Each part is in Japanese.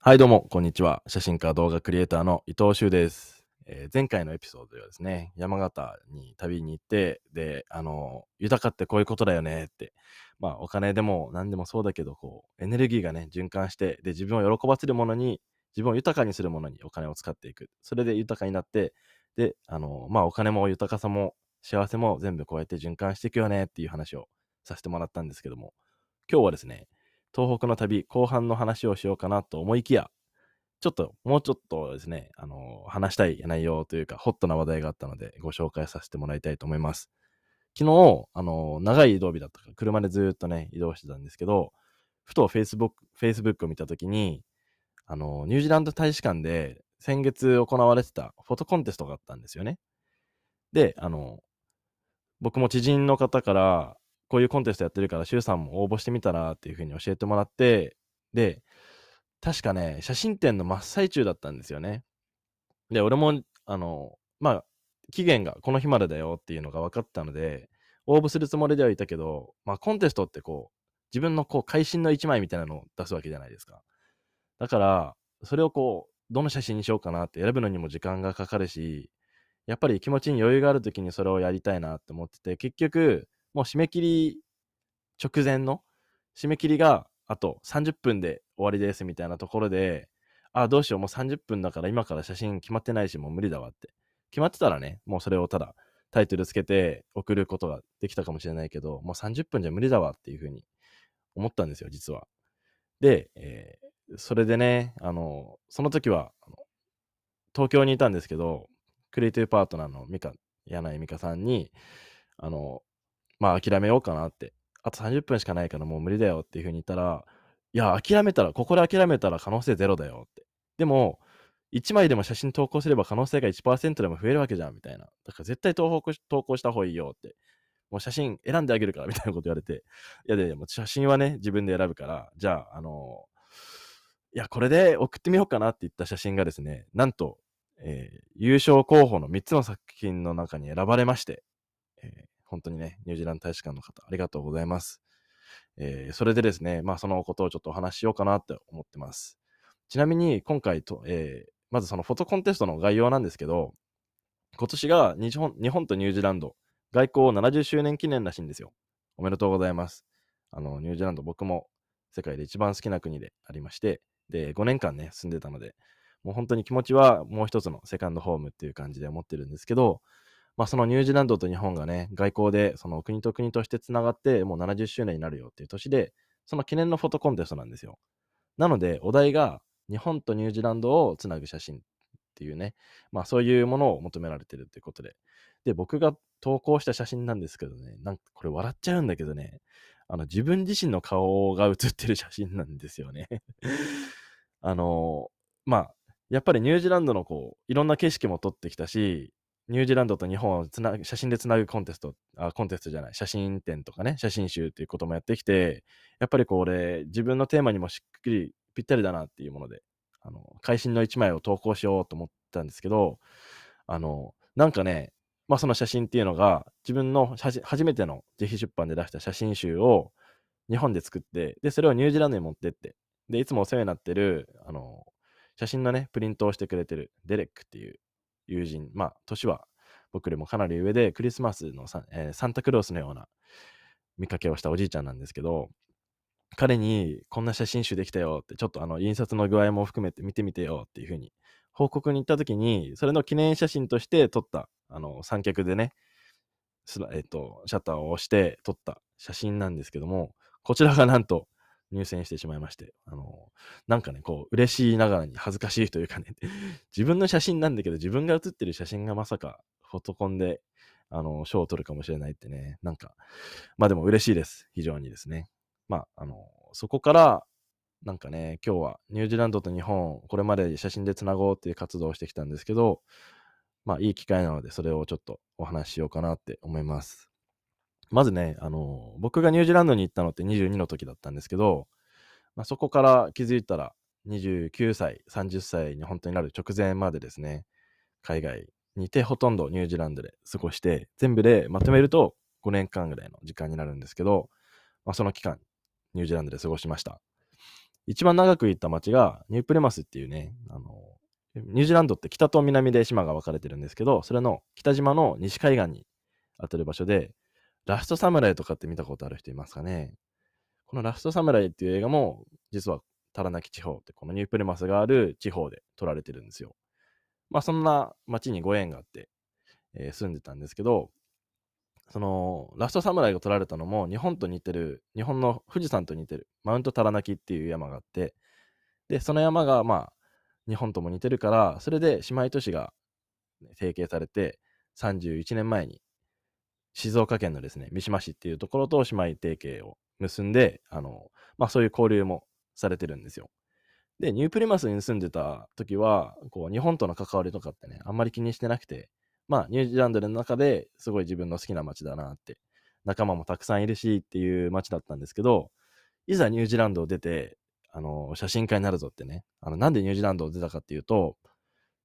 はい、どうも、こんにちは。写真家動画クリエイターの伊藤修です。えー前回のエピソードではですね、山形に旅に行って、で、あの、豊かってこういうことだよねって、まあ、お金でも何でもそうだけど、こう、エネルギーがね、循環して、で、自分を喜ばせるものに、自分を豊かにするものにお金を使っていく。それで豊かになって、で、あの、まあ、お金も豊かさも幸せも全部こうやって循環していくよねっていう話をさせてもらったんですけども、今日はですね、東北の旅後半の話をしようかなと思いきや、ちょっと、もうちょっとですね、あの、話したい内容というか、ホットな話題があったので、ご紹介させてもらいたいと思います。昨日、あの、長い移動日だったから、車でずっとね、移動してたんですけど、ふと Facebook, Facebook を見たときに、あの、ニュージーランド大使館で先月行われてたフォトコンテストがあったんですよね。で、あの、僕も知人の方から、こういうコンテストやってるから、シュウさんも応募してみたらっていうふうに教えてもらって、で、確かね、写真展の真っ最中だったんですよね。で、俺も、あの、まあ、期限がこの日までだよっていうのが分かったので、応募するつもりではいたけど、まあ、コンテストってこう、自分のこう、会心の一枚みたいなのを出すわけじゃないですか。だから、それをこう、どの写真にしようかなって選ぶのにも時間がかかるし、やっぱり気持ちに余裕がある時にそれをやりたいなって思ってて、結局、もう締め切り直前の締め切りがあと30分で終わりですみたいなところで、ああ、どうしよう、もう30分だから今から写真決まってないし、もう無理だわって。決まってたらね、もうそれをただタイトルつけて送ることができたかもしれないけど、もう30分じゃ無理だわっていうふうに思ったんですよ、実は。で、えーそれでね、あの、その時は、東京にいたんですけど、クリエイティブパートナーのミカ、柳井美香さんに、あの、まあ諦めようかなって、あと30分しかないからもう無理だよっていうふうに言ったら、いや、諦めたら、ここで諦めたら可能性ゼロだよって。でも、1枚でも写真投稿すれば可能性が1%でも増えるわけじゃんみたいな。だから絶対投稿し投稿した方がいいよって。もう写真選んであげるからみたいなこと言われて。いやで、も写真はね、自分で選ぶから、じゃあ、あのいや、これで送ってみようかなって言った写真がですね、なんと、えー優勝候補の3つの作品の中に選ばれまして、えー本当にね、ニュージーランド大使館の方、ありがとうございます。えーそれでですね、まあそのことをちょっとお話ししようかなって思ってます。ちなみに今回と、えーまずそのフォトコンテストの概要なんですけど、今年が日本日本とニュージーランド外交70周年記念らしいんですよ。おめでとうございます。あの、ニュージーランド僕も世界で一番好きな国でありまして、で、5年間ね、住んでたので、もう本当に気持ちはもう一つのセカンドホームっていう感じで思ってるんですけど、まあそのニュージーランドと日本がね、外交でその国と国としてつながって、もう70周年になるよっていう年で、その記念のフォトコンテストなんですよ。なので、お題が日本とニュージーランドをつなぐ写真っていうね、まあそういうものを求められてるっていうことで。で、僕が投稿した写真なんですけどね、なんかこれ笑っちゃうんだけどね、あの自分自身の顔が写ってる写真なんですよね。あのまあ、やっぱりニュージーランドのこう、いろんな景色も撮ってきたし、ニュージーランドと日本をつな写真でつなぐコンテスト、あ、コンテストじゃない、写真展とかね、写真集っていうこともやってきて、やっぱりこう俺、自分のテーマにもしっくりぴったりだなっていうもので、あの、会心の一枚を投稿しようと思ったんですけど、あの、なんかね、まあその写真っていうのが、自分の初めての自費出版で出した写真集を日本で作って、で、それをニュージーランドに持ってって、で、いつもお世話になってる、あの、写真のね、プリントをしてくれてるデレックっていう友人、まあ、年は僕よりもかなり上で、クリスマスのサ,、えーサンタクロースのような見かけをしたおじいちゃんなんですけど、彼にこんな写真集できたよって、ちょっとあの印刷の具合も含めて見てみてよっていうふうに報告に行った時に、それの記念写真として撮った、あの、三脚でね、えっと、シャッターを押して撮った写真なんですけども、こちらがなんと入選してしまいまして、あの、なんかね、こう、嬉しいながらに恥ずかしいというかね、自分の写真なんだけど、自分が写ってる写真がまさかフォトコンで、あの、賞を取るかもしれないってね、なんか、まあでも嬉しいです。非常にですね。まあ、あの、そこから、なんかね、今日はニュージーランドと日本、これまで写真でつなごうっていう活動をしてきたんですけど、まあいい機会なので、それをちょっとお話ししようかなって思います。まずね、あの、僕がニュージーランドに行ったのって22の時だったんですけど、まあ、そこから気づいたら29歳、30歳に本当になる直前までですね、海外にいてほとんどニュージーランドで過ごして、全部でまとめると5年間ぐらいの時間になるんですけど、まあ、その期間、ニュージーランドで過ごしました。一番長く行った町がニュープレマスっていうね、あの、ニュージーランドって北と南で島が分かれてるんですけど、それの北島の西海岸に当たる場所で、ラストサムライとかって見たことある人いますかね？このラストサムライっていう映画も、実はタラナキ地方って、このニュープレマスがある地方で撮られてるんですよ。まあそんな町にご縁があって、えー、住んでたんですけど、そのラストサムライが撮られたのも日本と似てる、日本の富士山と似てるマウントタラナキっていう山があって、で、その山がまあ日本とも似てるから、それで姉妹都市が提携されて、31年前に静岡県のですね、三島市っていうところと姉妹提携を結んで、あの、まあそういう交流もされてるんですよ。で、ニュープリマスに住んでた時は、こう、日本との関わりとかってね、あんまり気にしてなくて、まあ、ニュージーランドの中ですごい自分の好きな街だなって、仲間もたくさんいるしっていう街だったんですけど、いざニュージーランドを出て、あの、写真家になるぞってね、あの、なんでニュージーランドを出たかっていうと、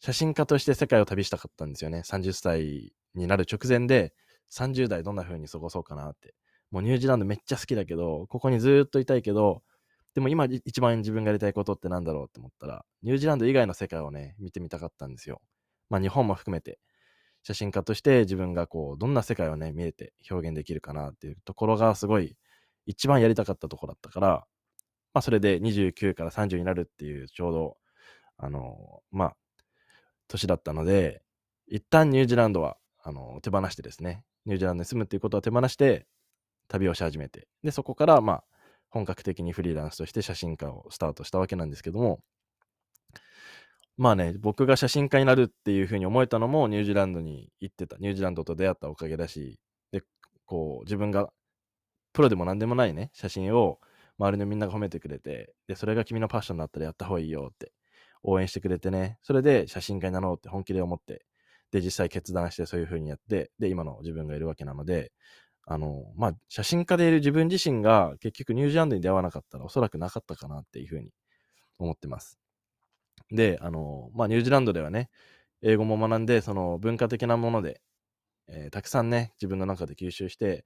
写真家として世界を旅したかったんですよね。30歳になる直前で、30代どんな風に過ごそうかなって。もうニュージーランドめっちゃ好きだけど、ここにずっといたいけど、でも今一番自分がやりたいことってなんだろうって思ったら、ニュージーランド以外の世界をね、見てみたかったんですよ。まあ日本も含めて、写真家として自分がこう、どんな世界をね、見えて表現できるかなっていうところがすごい一番やりたかったところだったから、まあそれで29から30になるっていうちょうど、あの、まあ、年だったので、一旦ニュージーランドは、あの、手放してですね、ニュージーランドに住むっていうことは手放して、旅をし始めて、で、そこから、まあ、本格的にフリーランスとして写真家をスタートしたわけなんですけども、まあね、僕が写真家になるっていうふうに思えたのもニュージーランドに行ってた、ニュージーランドと出会ったおかげだし、で、こう、自分がプロでも何でもないね、写真を周りのみんなが褒めてくれて、で、それが君のパッションだったらやった方がいいよって。応援してくれてね、それで写真家になろうって本気で思って、で、実際決断してそういうふうにやって、で、今の自分がいるわけなので、あの、まあ、写真家でいる自分自身が結局ニュージーランドに出会わなかったらおそらくなかったかなっていうふうに思ってます。で、あの、まあ、ニュージーランドではね、英語も学んで、その文化的なもので、えー、たくさんね、自分の中で吸収して、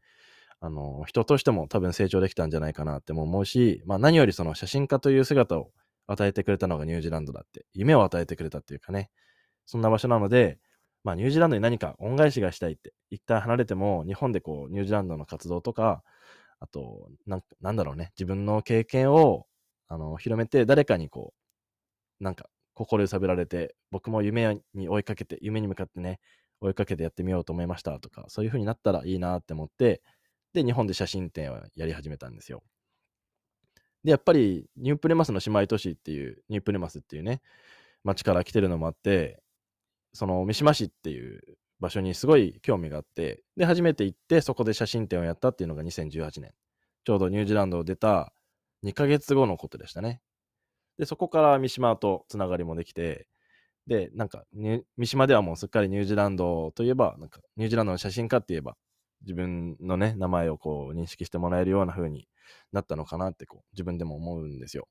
あの、人としても多分成長できたんじゃないかなっても思うし、まあ、何よりその写真家という姿を与えてくれたのがニュージーランドだって、夢を与えてくれたっていうかね、そんな場所なので、まあ、ニュージーランドに何か恩返しがしたいって、一旦離れても、日本でこう、ニュージーランドの活動とか、あと、なんなんだろうね、自分の経験を、あの、広めて、誰かにこう、なんか、心揺さぶられて、僕も夢に追いかけて、夢に向かってね、追いかけてやってみようと思いましたとか、そういう風になったらいいなって思って、で、日本で写真展をやり始めたんですよ。で、やっぱり、ニュープレマスの姉妹都市っていう、ニュープレマスっていうね、町から来てるのもあって、その三島市っていう場所にすごい興味があって、で、初めて行って、そこで写真展をやったっていうのが2018年。ちょうどニュージーランドを出た2ヶ月後のことでしたね。で、そこから三島とつながりもできて、で、なんか、三島ではもうすっかりニュージーランドといえば、なんか、ニュージーランドの写真家って言えば、自分のね、名前をこう認識してもらえるような風になったのかなってこう、自分でも思うんですよ。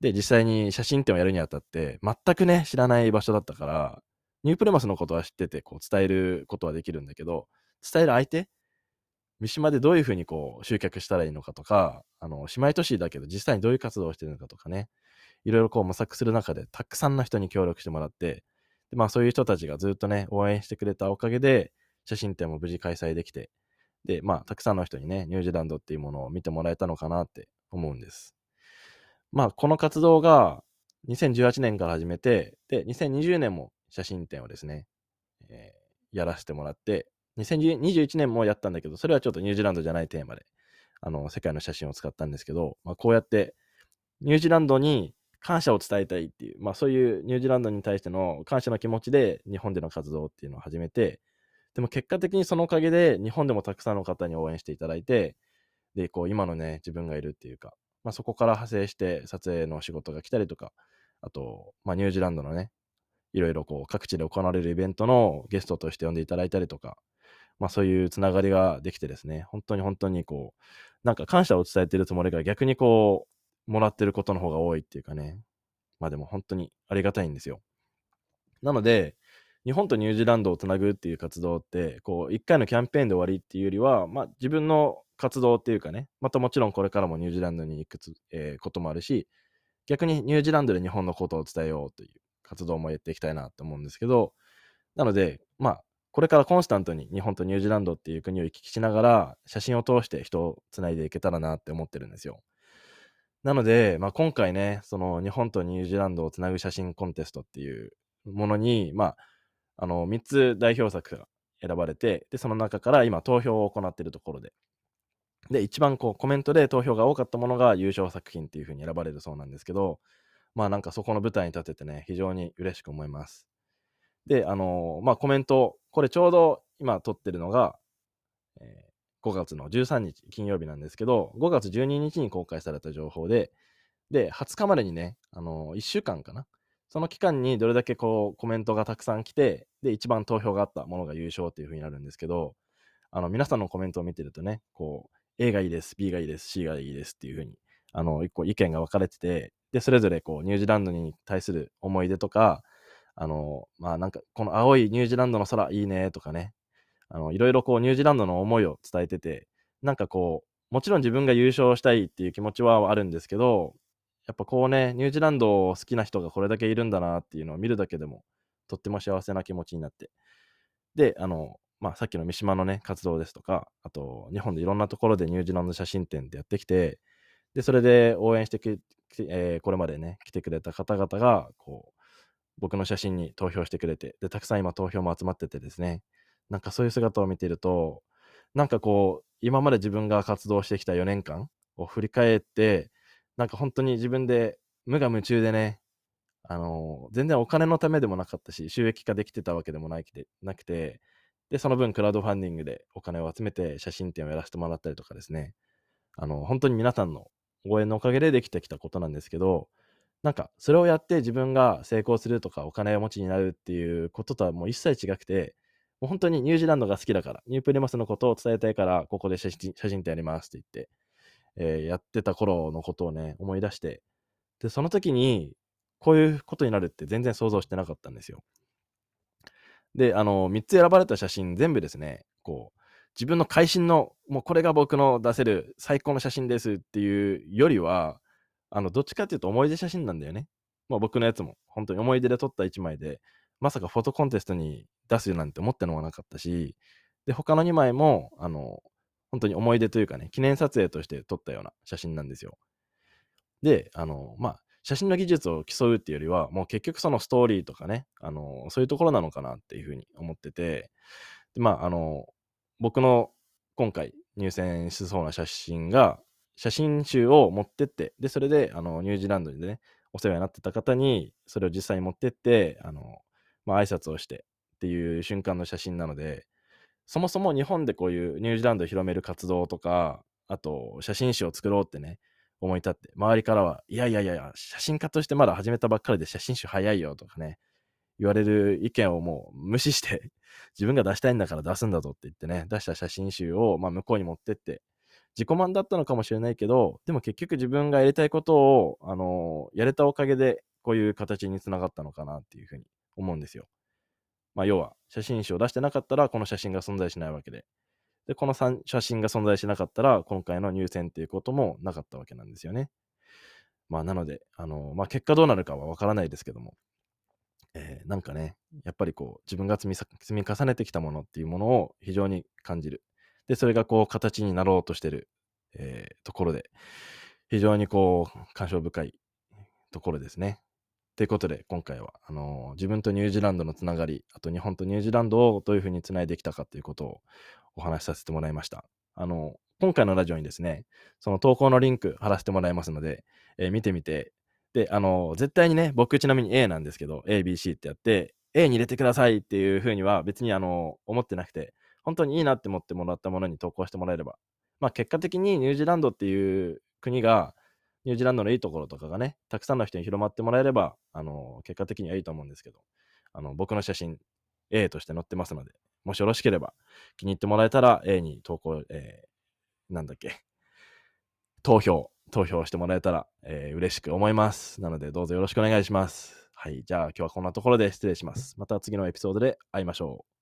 で、実際に写真展をやるにあたって、全くね、知らない場所だったから、ニュープレマスのことは知ってて、こう伝えることはできるんだけど、伝える相手？三島でどういうふうにこう集客したらいいのかとか、あの、姉妹都市だけど実際にどういう活動をしてるのかとかね、いろいろこう模索する中で、たくさんの人に協力してもらって、でまあそういう人たちがずっとね、応援してくれたおかげで、写真展も無事開催できて、で、まあたくさんの人にね、ニュージーランドっていうものを見てもらえたのかなって思うんです。まあこの活動が2018年から始めて、で、2020年も写真展をですね、えー、やらせてもらって、2021年もやったんだけど、それはちょっとニュージーランドじゃないテーマで、あの、世界の写真を使ったんですけど、まあ、こうやって、ニュージーランドに感謝を伝えたいっていう、まあそういうニュージーランドに対しての感謝の気持ちで日本での活動っていうのを始めて、でも結果的にそのおかげで日本でもたくさんの方に応援していただいて、で、こう今のね、自分がいるっていうか、まあそこから派生して撮影の仕事が来たりとか、あと、まあニュージーランドのね、いろいろこう各地で行われるイベントのゲストとして呼んでいただいたりとか、まあそういうつながりができてですね、本当に本当にこう、なんか感謝を伝えてるつもりが逆にこう、もらってることの方が多いっていうかね、まあでも本当にありがたいんですよ。なので、日本とニュージーランドをつなぐっていう活動って、こう、一回のキャンペーンで終わりっていうよりは、まあ自分の活動っていうかね、またもちろんこれからもニュージーランドに行くつ、えー、こともあるし、逆にニュージーランドで日本のことを伝えようという活動もやっていきたいなと思うんですけど、なので、まあ、これからコンスタントに日本とニュージーランドっていう国を行き来しながら、写真を通して人をつないでいけたらなって思ってるんですよ。なので、まあ、今回ね、その日本とニュージーランドをつなぐ写真コンテストっていうものに、まあ、あの3つ代表作が選ばれて、で、その中から今投票を行っているところで、で、一番こうコメントで投票が多かったものが優勝作品っていう風に選ばれるそうなんですけど、まあなんかそこの舞台に立ててね、非常に嬉しく思います。で、あのー、まあコメント、これちょうど今撮ってるのが、えー、5月の13日金曜日なんですけど、5月12日に公開された情報で、で、20日までにね、あのー、1週間かな？その期間にどれだけこうコメントがたくさん来て、で、一番投票があったものが優勝っていう風になるんですけど、あの、皆さんのコメントを見てるとね、こう、A がいいです、B がいいです、C がいいですっていうふうに、あの、一個意見が分かれてて、で、それぞれこう、ニュージーランドに対する思い出とか、あの、まあなんか、この青いニュージーランドの空いいねとかね、あの、いろいろこう、ニュージーランドの思いを伝えてて、なんかこう、もちろん自分が優勝したいっていう気持ちはあるんですけど、やっぱこうね、ニュージーランドを好きな人がこれだけいるんだなっていうのを見るだけでも、とっても幸せな気持ちになって。で、あの、まあ、さっきの三島のね、活動ですとか、あと、日本でいろんなところでニュージーランド写真展でやってきて、で、それで応援してき、えー、これまでね、来てくれた方々が、こう、僕の写真に投票してくれて、で、たくさん今投票も集まっててですね、なんかそういう姿を見てると、なんかこう、今まで自分が活動してきた4年間を振り返って、なんか本当に自分で無我夢中でね、あのー、全然お金のためでもなかったし、収益化できてたわけでもないなくて、で、その分クラウドファンディングでお金を集めて写真展をやらせてもらったりとかですね、あの、本当に皆さんの応援のおかげでできてきたことなんですけど、なんか、それをやって自分が成功するとかお金を持ちになるっていうこととはもう一切違くて、もう本当にニュージーランドが好きだから、ニュープリマスのことを伝えたいから、ここで写真写真展やりますって言って、えー、やってた頃のことをね、思い出して、で、その時に、こういうことになるって全然想像してなかったんですよ。で、あの、3つ選ばれた写真全部ですね、こう、自分の会心の、もうこれが僕の出せる最高の写真ですっていうよりは、あの、どっちかっていうと思い出写真なんだよね。まあ僕のやつも、本当に思い出で撮った1枚で、まさかフォトコンテストに出すなんて思ってのもなかったし、で、他の2枚も、あの、本当に思い出というかね、記念撮影として撮ったような写真なんですよ。で、あの、まあ、写真の技術を競うっていうよりは、もう結局そのストーリーとかね、あの、そういうところなのかなっていうふうに思ってて、でまあ、あの、僕の今回入選しそうな写真が、写真集を持ってって、で、それで、あの、ニュージーランドでね、お世話になってた方に、それを実際に持ってって、あの、まあ、挨拶をしてっていう瞬間の写真なので、そもそも日本でこういうニュージーランドを広める活動とか、あと、写真集を作ろうってね、思い立って、周りからは、いやいやいや、写真家としてまだ始めたばっかりで写真集早いよとかね、言われる意見をもう無視して 自分が出したいんだから出すんだぞって言ってね、出した写真集を、まあ、向こうに持ってって、自己満だったのかもしれないけど、でも結局自分がやりたいことを、あのー、やれたおかげで、こういう形につながったのかなっていうふうに思うんですよ。まあ、要は、写真集を出してなかったら、この写真が存在しないわけで。で、この写真が存在しなかったら、今回の入選っていうこともなかったわけなんですよね。まあ、なので、あの、まあ、結果どうなるかはわからないですけども、えー、なんかね、やっぱりこう、自分が積み積み重ねてきたものっていうものを非常に感じる。で、それがこう、形になろうとしてる、えー、ところで、非常にこう、感傷深いところですね。ということで、今回は、あのー、自分とニュージーランドのつながり、あと日本とニュージーランドをどういうふうにつないできたかということをお話しさせてもらいました。あの、今回のラジオにですね、その投稿のリンク貼らせてもらいますので、えー、見てみて、で、あの、絶対にね、僕ちなみに A なんですけど、A、B、C ってやって、A に入れてくださいっていうふうには別にあの、思ってなくて、本当にいいなって思ってもらったものに投稿してもらえれば、まあ結果的にニュージーランドっていう国が、ニュージーランドのいいところとかがね、たくさんの人に広まってもらえれば、あの、結果的にはいいと思うんですけど、あの、僕の写真、A として載ってますので、もしよろしければ気に入ってもらえたら A に投稿、えー、なんだっけ、投票、投票してもらえたら、えー、嬉しく思います。なのでどうぞよろしくお願いします。はい、じゃあ今日はこんなところで失礼します。また次のエピソードで会いましょう。